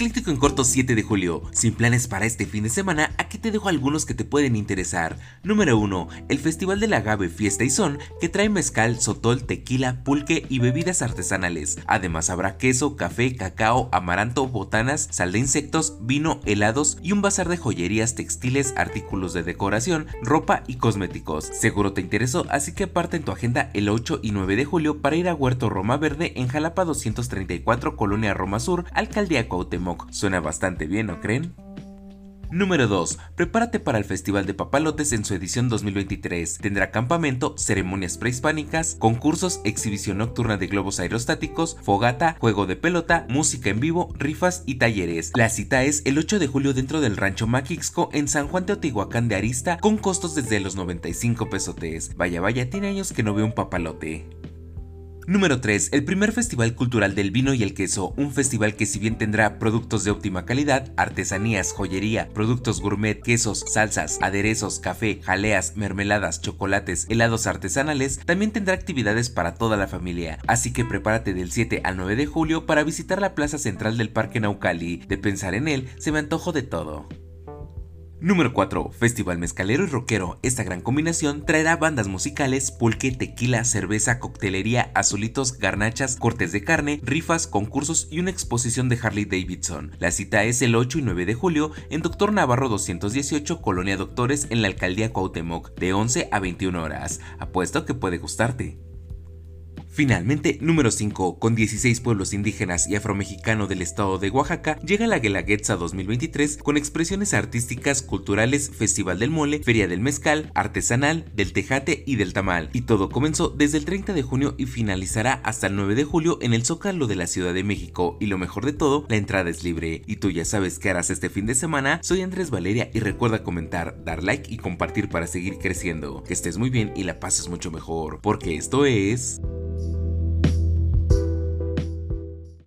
Ecléctico en corto 7 de julio. Sin planes para este fin de semana, aquí te dejo algunos que te pueden interesar. Número 1. El Festival del Agave Fiesta y Son, que trae mezcal, sotol, tequila, pulque y bebidas artesanales. Además habrá queso, café, cacao, amaranto, botanas, sal de insectos, vino, helados y un bazar de joyerías, textiles, artículos de decoración, ropa y cosméticos. Seguro te interesó, así que parte en tu agenda el 8 y 9 de julio para ir a Huerto Roma Verde en Jalapa 234, Colonia Roma Sur, Alcaldía Suena bastante bien, ¿no creen? Número 2. Prepárate para el Festival de Papalotes en su edición 2023. Tendrá campamento, ceremonias prehispánicas, concursos, exhibición nocturna de globos aerostáticos, fogata, juego de pelota, música en vivo, rifas y talleres. La cita es el 8 de julio dentro del rancho Maquixco en San Juan Teotihuacán de Arista con costos desde los 95 pesotes. Vaya vaya, tiene años que no veo un papalote. Número 3. El primer Festival Cultural del Vino y el Queso, un festival que si bien tendrá productos de óptima calidad, artesanías, joyería, productos gourmet, quesos, salsas, aderezos, café, jaleas, mermeladas, chocolates, helados artesanales, también tendrá actividades para toda la familia. Así que prepárate del 7 al 9 de julio para visitar la plaza central del Parque Naucali. De pensar en él, se me antojo de todo. Número 4. Festival Mezcalero y Rockero. Esta gran combinación traerá bandas musicales, pulque, tequila, cerveza, coctelería, azulitos, garnachas, cortes de carne, rifas, concursos y una exposición de Harley Davidson. La cita es el 8 y 9 de julio en Doctor Navarro 218, Colonia Doctores, en la Alcaldía Cuauhtémoc, de 11 a 21 horas. Apuesto que puede gustarte. Finalmente, número 5, con 16 pueblos indígenas y afromexicano del estado de Oaxaca, llega la Guelaguetza 2023 con expresiones artísticas, culturales, Festival del Mole, Feria del Mezcal, Artesanal, del Tejate y del Tamal. Y todo comenzó desde el 30 de junio y finalizará hasta el 9 de julio en el Zócalo de la Ciudad de México. Y lo mejor de todo, la entrada es libre. Y tú ya sabes qué harás este fin de semana. Soy Andrés Valeria y recuerda comentar, dar like y compartir para seguir creciendo. Que estés muy bien y la pases mucho mejor, porque esto es...